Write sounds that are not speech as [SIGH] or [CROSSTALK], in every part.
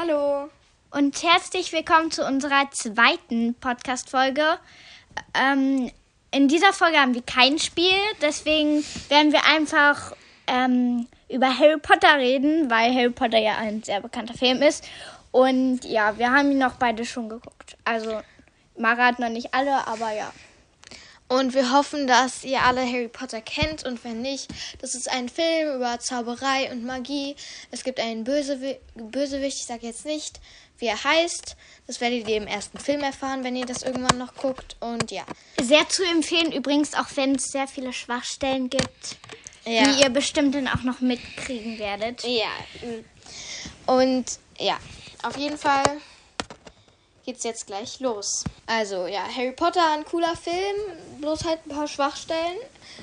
Hallo. Und herzlich willkommen zu unserer zweiten Podcast-Folge. Ähm, in dieser Folge haben wir kein Spiel, deswegen werden wir einfach ähm, über Harry Potter reden, weil Harry Potter ja ein sehr bekannter Film ist. Und ja, wir haben ihn noch beide schon geguckt. Also, Mara hat noch nicht alle, aber ja. Und wir hoffen, dass ihr alle Harry Potter kennt und wenn nicht, das ist ein Film über Zauberei und Magie. Es gibt einen Bösewi Bösewicht, ich sage jetzt nicht, wie er heißt. Das werdet ihr im ersten Film erfahren, wenn ihr das irgendwann noch guckt. Und ja. Sehr zu empfehlen übrigens, auch wenn es sehr viele Schwachstellen gibt, Ja. die ihr bestimmt dann auch noch mitkriegen werdet. Ja. Und ja, auf jeden Fall geht's jetzt gleich los. Also ja, Harry Potter, ein cooler Film, bloß halt ein paar Schwachstellen.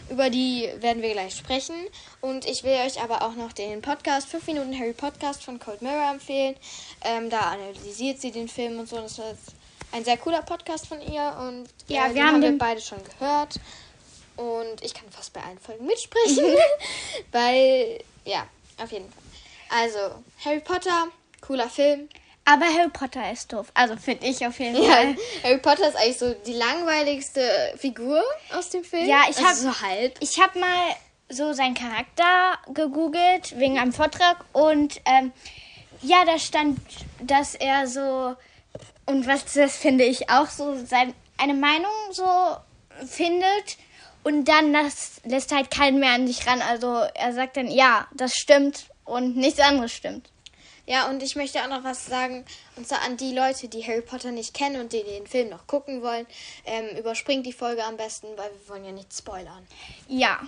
Über die werden wir gleich sprechen. Und ich will euch aber auch noch den Podcast, 5 Minuten Harry Podcast von Cold Mirror empfehlen. Ähm, da analysiert sie den Film und so. Das ist ein sehr cooler Podcast von ihr. Und Ja, äh, wir haben haben wir beide schon gehört. Und ich kann fast bei allen Folgen mitsprechen. [LAUGHS] weil, ja, auf jeden Fall. Also, Harry Potter, cooler Film. Aber Harry Potter ist doof. Also finde ich auf jeden Ja, Fall. Harry Potter ist eigentlich so die langweiligste Figur aus dem Film. Ja, ich also so halb. Ich habe mal so seinen Charakter gegoogelt wegen einem Vortrag und ähm, ja, da stand, dass er so und was das finde ich auch so sein, eine Meinung so findet und dann das lässt halt keinen mehr an sich ran. Also er sagt dann ja, das stimmt und nichts anderes stimmt. Ja, und ich möchte auch noch was sagen, und zwar an die Leute, die Harry Potter nicht kennen und die den Film noch gucken wollen. Ähm, überspringt die Folge am besten, weil wir wollen ja nicht spoilern. Ja,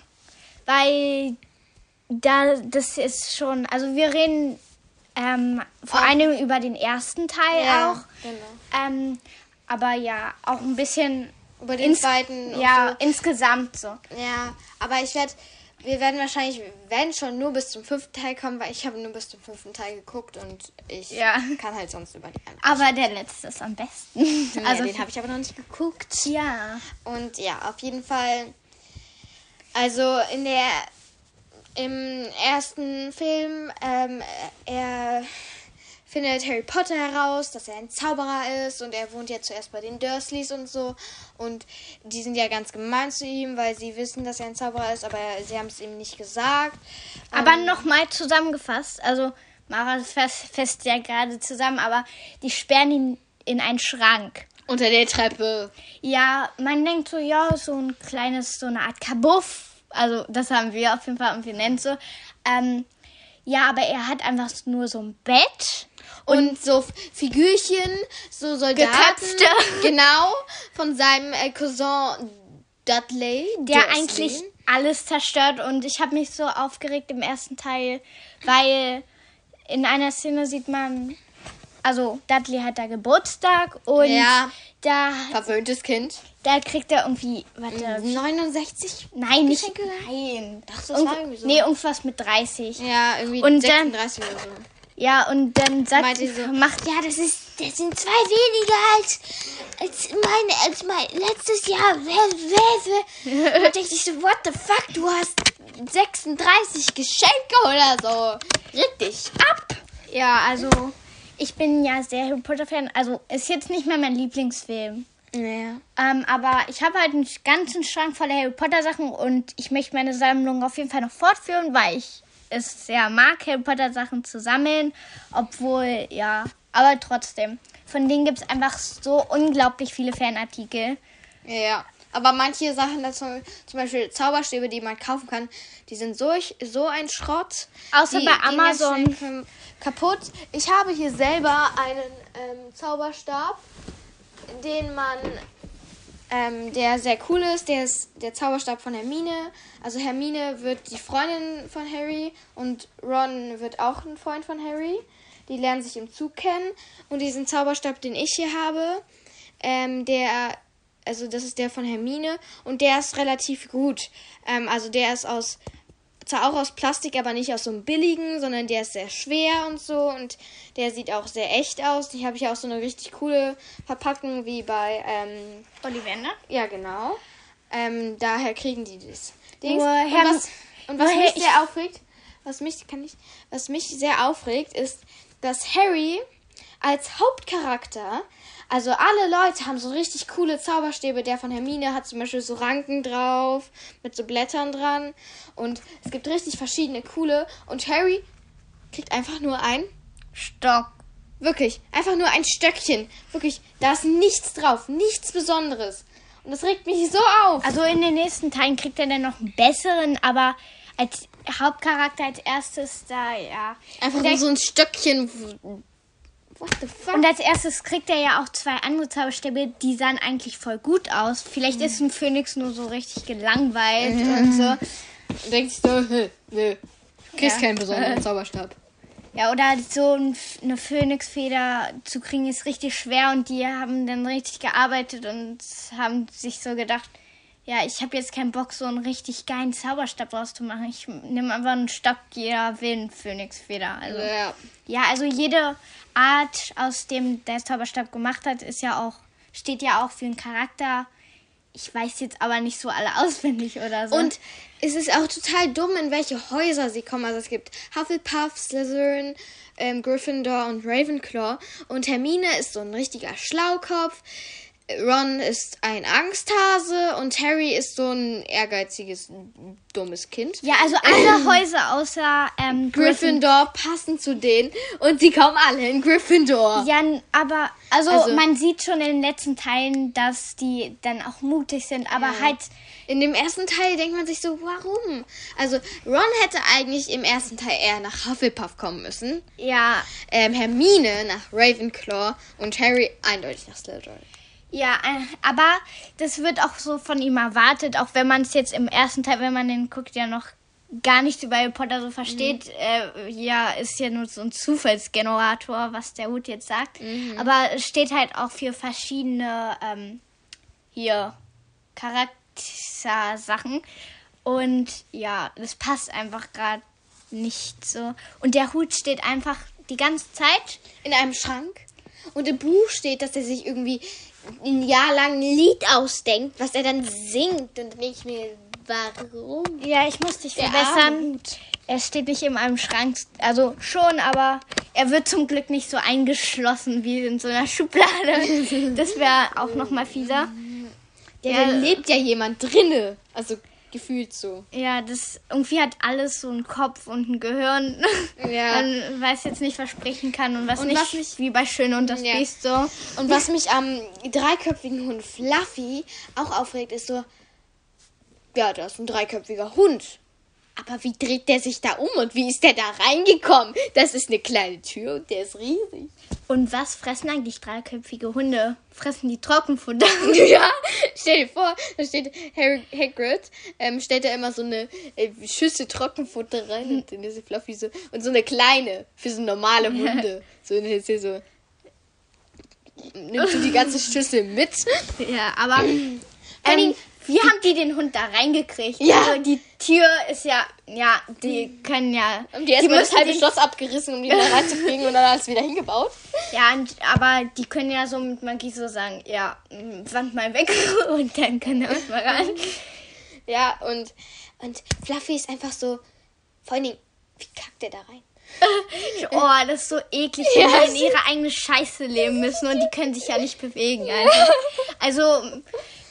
weil da das ist schon, also wir reden ähm, vor allem über den ersten Teil Ja, auch. genau. Ähm, aber ja, auch ein bisschen Über den ins- zweiten und Ja, so. insgesamt so. Ja, aber ich werde, wir werden wahrscheinlich, wenn schon, nur bis zum fünften Teil kommen, weil ich habe nur bis zum fünften Teil geguckt und ich Ja. kann halt sonst über die anderen. Aber der letzte ist am besten. [LAUGHS] Also also den habe ich aber noch nicht geguckt. ja. Und ja, auf jeden Fall. Also in der im ersten Film, ähm, er findet Harry Potter heraus, dass er ein Zauberer ist und er wohnt ja zuerst bei den Dursleys und so. Und die sind ja ganz gemein zu ihm, weil sie wissen, dass er ein Zauberer ist, aber sie haben es ihm nicht gesagt. Aber Ähm, nochmal zusammengefasst, also Mara fest, fest ja gerade zusammen, aber die sperren ihn in einen Schrank. unter der Treppe. Ja, man denkt so, ja, so ein kleines, so eine Art Kabuff. Also, das haben wir auf jeden Fall und wir nennen es so. Ähm, ja, aber er hat einfach nur so ein Bett. Und, so Figürchen, so Soldaten. Geköpfte. [LAUGHS] Genau, von seinem äh, Cousin Dudley. der Dursley. eigentlich alles zerstört und ich habe mich so aufgeregt im ersten Teil, weil in einer Szene sieht man, also Dudley hat da Geburtstag und Ja. da, Verwöhntes Kind. da kriegt er irgendwie, warte, 69? nein, nicht, nein. Doch, das Irgend- war irgendwie so. Nee, irgendwas mit 30. Ja, irgendwie Und dann- 36 oder so. Ja, und dann sagt, sie so, macht, Ja, das ist, das sind zwei weniger als, als meine, als mein letztes Jahr. Und da dachte ich so, what the fuck, du hast 36 Geschenke oder so. Richtig ab. ja, also, ich bin ja sehr Harry Potter-Fan, also ist jetzt nicht mehr mein Lieblingsfilm. Ja. Ähm, aber ich habe halt einen ganzen Schrank voller Harry Potter Sachen und ich möchte meine Sammlung auf jeden Fall noch fortführen, weil ich es sehr mag, Harry Potter Sachen zu sammeln. Obwohl, ja, aber trotzdem. Von denen gibt es einfach so unglaublich viele Fanartikel. Ja. Aber manche Sachen, dazu, zum Beispiel Zauberstäbe, die man kaufen kann, die sind so, so ein Schrott. Außer die bei Amazon. Kaputt. Ich habe hier selber einen ähm, Zauberstab, den man, ähm, der sehr cool ist. Der ist der Zauberstab von Hermine. Also Hermine wird die Freundin von Harry und Ron wird auch ein Freund von Harry. Die lernen sich im Zug kennen. Und diesen Zauberstab, den ich hier habe, ähm, der, also das ist der von Hermine und der ist relativ gut. Ähm, also der ist aus, zwar auch aus Plastik, aber nicht aus so einem billigen, sondern der ist sehr schwer und so und der sieht auch sehr echt aus. Die habe ich auch so eine richtig coole Verpackung wie bei, ähm, Ollivander? ja genau. Ähm, daher kriegen die das. Dings. Nur und was, und was mich ich- sehr aufregt, was mich kann ich, was mich sehr aufregt, ist, dass Harry als Hauptcharakter, also alle Leute haben so richtig coole Zauberstäbe. Der von Hermine hat zum Beispiel so Ranken drauf, mit so Blättern dran. Und es gibt richtig verschiedene coole. Und Harry kriegt einfach nur ein Stock. Wirklich, einfach nur ein Stöckchen. Wirklich, da ist nichts drauf, nichts Besonderes. Und das regt mich so auf. Also in den nächsten Teilen kriegt er dann noch einen besseren, aber als Hauptcharakter als erstes da, ja. Einfach nur so ein Stöckchen. What the fuck? Und als erstes kriegt er ja auch zwei andere Zauberstäbe, die sahen eigentlich voll gut aus. Vielleicht ist ein Phönix nur so richtig gelangweilt und so. Denkt sich so, "Hä, nö, du kriegst Ja. keinen besonderen [LAUGHS] Zauberstab. Ja, oder so ein, eine Phönixfeder zu kriegen ist richtig schwer und die haben dann richtig gearbeitet und haben sich so gedacht, ja, ich habe jetzt keinen Bock, so einen richtig geilen Zauberstab rauszumachen. Ich nehme einfach einen Stock, jeder will eine Phönixfeder. Also, Ja. ja, also jede Art, aus dem der Zauberstab gemacht hat, ist ja auch, steht ja auch für einen Charakter. Ich weiß jetzt aber nicht so alle [LAUGHS] auswendig oder so. Und es ist auch total dumm, in welche Häuser sie kommen. Also es gibt Hufflepuff, Slytherin, ähm, Gryffindor und Ravenclaw. Und Hermine ist so ein richtiger Schlaukopf. Ron ist ein Angsthase und Harry ist so ein ehrgeiziges, dummes Kind. ja, also alle [CLEARS THROAT] Häuser außer ähm, Gryffindor. Gryffindor passen zu denen und sie kommen alle in Gryffindor. Ja, aber also, Also- man sieht schon in den letzten Teilen, dass die dann auch mutig sind, aber Ja. halt In dem ersten Teil denkt man sich so, warum? Also Ron hätte eigentlich im ersten Teil eher nach Hufflepuff kommen müssen. ja, Ähm, Hermine nach Ravenclaw und Harry eindeutig nach Slytherin. Ja, äh, aber das wird auch so von ihm erwartet, auch wenn man es jetzt im ersten Teil, wenn man den guckt, ja noch gar nicht über Harry Potter so versteht. Äh, ja, ist ja nur so ein Zufallsgenerator, was der Hut jetzt sagt. Aber es steht halt auch für verschiedene ähm, hier Charaktersachen. Und ja, das passt einfach gerade nicht so. Und der Hut steht einfach die ganze Zeit. In einem Schrank. Und im Buch steht, dass er sich irgendwie ein Jahr lang ein Lied ausdenkt, was er dann singt. Und dann denke ich mir, warum? Ja, ich muss dich verbessern. Hut. Er steht nicht in einem Schrank. Also schon, aber er wird zum Glück nicht so eingeschlossen wie in so einer [LAUGHS] Schublade. Das wäre auch noch mal fieser. Ja, Ja. da lebt ja jemand drinne. Also gefühlt so. Ja, das irgendwie hat alles so einen Kopf und ein Gehirn. [LAUGHS] Ja. Man weiß jetzt nicht, was sprechen kann und was Und nicht. was mich- wie bei Schön und das Ja. Biest so. Und was mich am dreiköpfigen Hund Fluffy auch aufregt, ist so, ja, da ist ein dreiköpfiger Hund. Aber wie dreht der sich da um und wie ist der da reingekommen? Das ist eine kleine Tür und der ist riesig. Und was fressen eigentlich dreiköpfige Hunde? Fressen die Trockenfutter? [LAUGHS] ja, stell dir vor, da steht Harry Hagrid, ähm, stellt da immer so eine äh, Schüssel Trockenfutter rein und dann ist die Fluffy so, und so eine kleine für so normale Hunde. [LAUGHS] So, und ist hier so, nimmst du die ganze Schüssel mit? ja, aber ähm, allem- wie haben die den Hund da reingekriegt? Ja. Also die Tür ist ja, ja, die können ja. Haben die erstmal das müssen halbe Schloss abgerissen, um die da reinzukriegen und dann alles wieder hingebaut? Ja, und, aber die können ja so mit Magie so sagen, ja, m, Wand mal weg [LAUGHS] und dann kann der Hund mal rein. Ja, und, und Fluffy ist einfach so, vor allen Dingen, wie kackt der da rein? [LAUGHS] Oh, das ist so eklig, Ja, wenn die in es ihre eigene Scheiße leben müssen und die können sich ja nicht bewegen. [LAUGHS] Einfach. Also,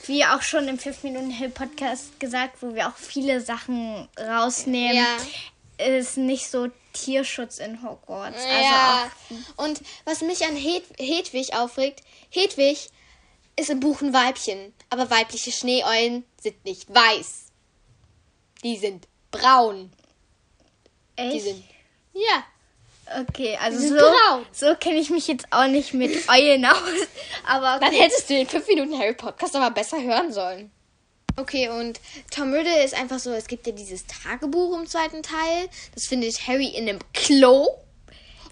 wie auch schon im 5 Minuten Hill Podcast gesagt, wo wir auch viele Sachen rausnehmen, Ja. ist nicht so Tierschutz in Hogwarts. Also ja. Und was mich an Hed Hedwig aufregt, Hedwig ist im Buch ein Weibchen, aber weibliche Schneeeulen sind nicht weiß. Die sind braun. echt? Die sind. Ja. Okay, also so, braun. so kenne ich mich jetzt auch nicht mit Eulen aus. [LAUGHS] Aber Dann hättest du den 5 Minuten Harry Podcast aber besser hören sollen. Okay, und Tom Riddle ist einfach so, es gibt ja dieses Tagebuch im zweiten Teil. Das findet Harry in einem Klo.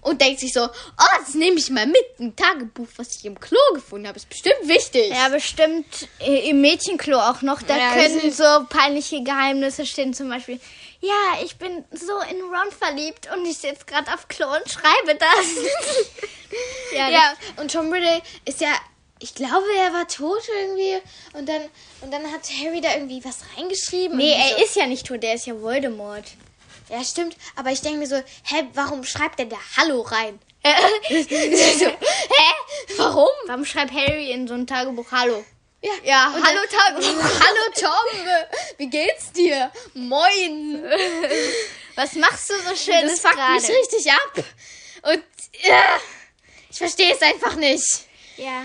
Und denkt sich so, oh, das nehme ich mal mit. Ein Tagebuch, was ich im Klo gefunden habe. Ist bestimmt wichtig. Ja, bestimmt äh, im Mädchenklo auch noch. Da Ja, können so peinliche Geheimnisse stehen. Zum Beispiel, ja, ich bin so in Ron verliebt und ich sitze gerade auf Klo und schreibe das. [LAUGHS] ja, Ja, und Tom Riddle ist ja, ich glaube, er war tot irgendwie. Und dann, und dann hat Harry da irgendwie was reingeschrieben. Nee, er so. ist ja nicht tot, der ist ja Voldemort. Ja, stimmt. Aber ich denke mir so, hä, warum schreibt er da Hallo rein? [LAUGHS] [LAUGHS] So, Warum schreibt Harry in so ein Tagebuch Hallo? Ja, Ja, Und hallo Tagebuch. [LAUGHS] Hallo Tom, wie geht's dir? Moin. Was machst du so schönes das fuckt gerade? mich richtig ab. Und ja, ich verstehe es einfach nicht. Ja.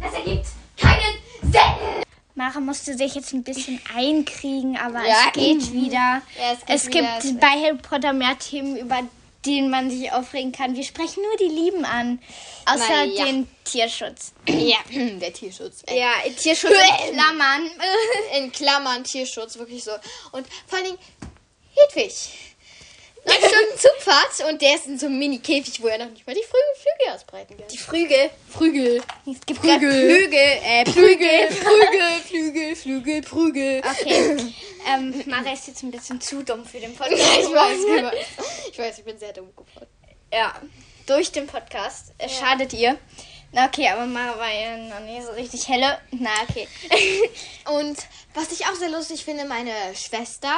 Das ergibt keinen Sinn. Mara musste sich jetzt ein bisschen einkriegen, aber Ja. es geht wieder. Ja, es geht es wieder. gibt bei Harry Potter mehr Themen, über denen man sich aufregen kann. Wir sprechen nur die Lieben an. Außer Na ja. den Tierschutz. Ja, [CLEARS THROAT] der Tierschutz. ey. Ja, Tierschutz in Klammern. [LAUGHS] In Klammern Tierschutz, wirklich so. Und vor allen Dingen Hedwig. Neun Stunden [LAUGHS] Zugfahrt und der ist in so einem Mini-Käfig, wo er noch nicht mal die Flügel, Flügel ausbreiten kann. Die Früge. Frügel. Es gibt Flügel. Flügel. Äh, Flügel, Flügel, [LAUGHS] Flügel, Flügel, Prügel. Okay. Ähm, [LAUGHS] Mara ist jetzt ein bisschen zu dumm für den Podcast. Ich weiß, ich weiß. Ich weiß, ich bin sehr dumm geworden. Ja, durch den Podcast. Es schadet ihr. Na okay, aber Mara war ja noch nicht so richtig helle. Na okay. [LAUGHS] Und was ich auch sehr lustig finde, meine Schwester.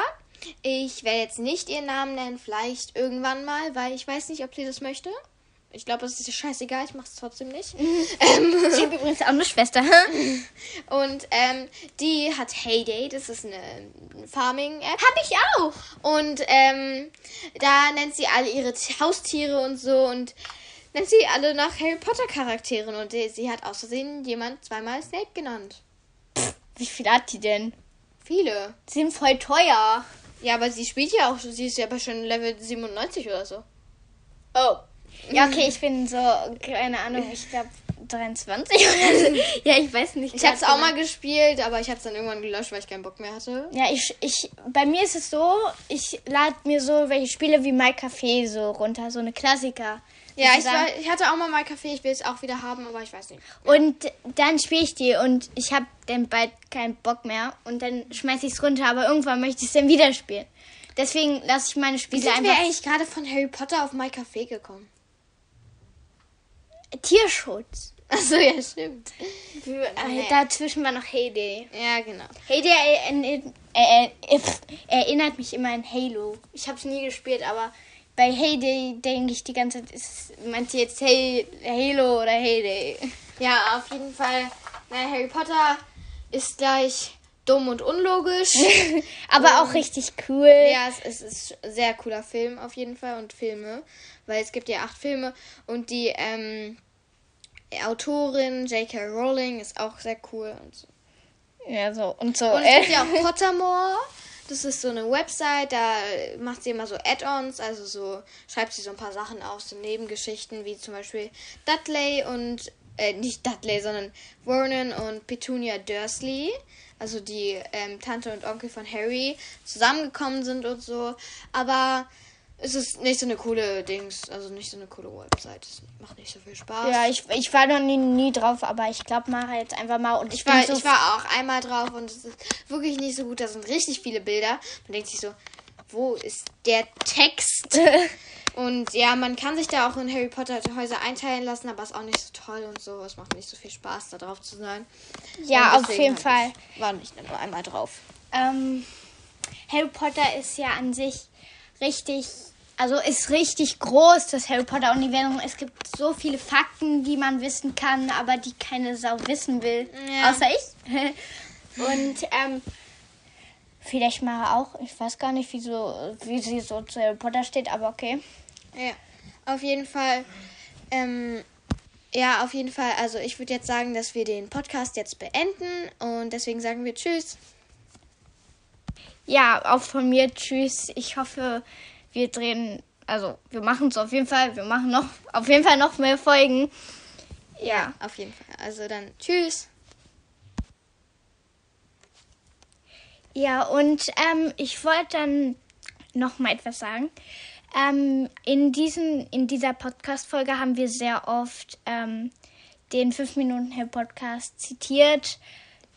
Ich werde jetzt nicht ihren Namen nennen, vielleicht irgendwann mal, weil ich weiß nicht, ob sie das möchte. Ich glaube, es ist scheißegal, ich mache es trotzdem nicht. [LAUGHS] ähm, ich habe übrigens auch eine Schwester. [LAUGHS] und ähm, die hat Heyday, das ist eine Farming-App. Hab ich auch. Und ähm, da nennt sie alle ihre Haustiere und so und nennt sie alle nach Harry Potter Charakteren. Und äh, sie hat aus Versehen jemand zweimal Snape genannt. Wie viel hat die denn? Viele. Die sind voll teuer. Ja, aber sie spielt ja auch, sie ist ja aber schon Level 97 oder so. Oh. Ja, okay, ich bin so, keine Ahnung, ich glaube 23 oder so. [LAUGHS] Ja, ich weiß nicht. Ich habe es auch genau. mal gespielt, aber ich habe es dann irgendwann gelöscht, weil ich keinen Bock mehr hatte. Ja, ich, ich, bei mir ist es so, ich lade mir so welche Spiele wie My Café so runter, so eine Klassiker. Ja, ich, war, ich hatte auch mal mein Kaffee, ich will es auch wieder haben, aber ich weiß nicht. Und dann spiele ich die und ich habe dann bald keinen Bock mehr und dann schmeiße ich es runter, aber irgendwann möchte ich es dann wieder spielen. Deswegen lasse ich meine Wie Spiele sind wir einfach. eigentlich gerade von Harry Potter auf My Café gekommen? Tierschutz. [LAUGHS] Achso, ja, stimmt. Äh, Dazwischen war noch Heyday. Ja, genau. Heyday erinnert, äh, äh, pff, erinnert mich immer an Halo. Ich habe es nie gespielt, aber bei Heyday denke ich die ganze Zeit, ist, meint ihr jetzt hey, Halo oder Heyday? Ja, auf jeden Fall. Nein, Harry Potter ist gleich dumm und unlogisch. [LAUGHS] aber auch richtig cool. ja, es, es ist ein sehr cooler Film auf jeden Fall und Filme, weil es gibt ja acht Filme und die ähm, Autorin J.K. Rowling ist auch sehr cool und so. Ja, so und so. Und es gibt äh, ja auch Pottermore. Das ist so eine Website, da macht sie immer so Add-ons, also so schreibt sie so ein paar Sachen aus, so Nebengeschichten, wie zum Beispiel Dudley und, äh, nicht Dudley, sondern Vernon und Petunia Dursley, also die ähm, Tante und Onkel von Harry, zusammengekommen sind und so. Aber es ist nicht so eine coole Dings, also nicht so eine coole Website. Es macht nicht so viel Spaß. ja, ich, ich war noch nie, nie drauf, aber ich glaube, Mara jetzt einfach mal und ich, Ich war, so ich war auch einmal drauf und es ist wirklich nicht so gut. Da sind richtig viele Bilder. Man denkt sich so, wo ist der Text? [LAUGHS] und ja, man kann sich da auch in Harry Potter Häuser einteilen lassen, aber ist auch nicht so toll und so. Es macht nicht so viel Spaß, da drauf zu sein. ja, auf jeden hab Fall. Ich, war nicht nur einmal drauf. Ähm, Harry Potter ist ja an sich richtig, also ist richtig groß, das Harry Potter Universum. Es gibt so viele Fakten, die man wissen kann, aber die keine Sau wissen will, Ja. außer ich. [LAUGHS] Und ähm, vielleicht mal auch, ich weiß gar nicht, wieso, wie sie so zu Harry Potter steht, aber okay. Ja, auf jeden Fall. Ähm, ja, auf jeden Fall. Also ich würde jetzt sagen, dass wir den Podcast jetzt beenden und deswegen sagen wir Tschüss. Ja, auch von mir tschüss. Ich hoffe, wir drehen, also wir machen es auf jeden Fall, wir machen noch, auf jeden Fall noch mehr Folgen. Ja. Auf jeden Fall. Also dann Tschüss. Ja, und ähm, ich wollte dann noch mal etwas sagen. Ähm, in, diesen, in dieser Podcast-Folge haben wir sehr oft ähm, den 5 Minuten Hell Podcast zitiert.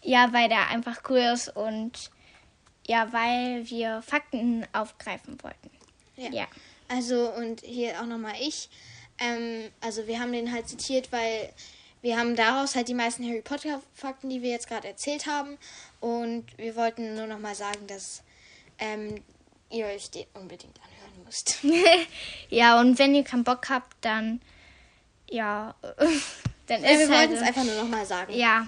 Ja, weil der einfach cool ist und ja, weil wir Fakten aufgreifen wollten. Ja. Also und hier auch nochmal ich. Ähm, also wir haben den halt zitiert, weil wir haben daraus halt die meisten Harry Potter Fakten, die wir jetzt gerade erzählt haben. Und wir wollten nur nochmal sagen, dass ähm, ihr euch den unbedingt anhören müsst. [LAUGHS] ja, und wenn ihr keinen Bock habt, dann ja, [LAUGHS] dann Ja, ist wir halt wollten es einfach nur nochmal sagen. Ja.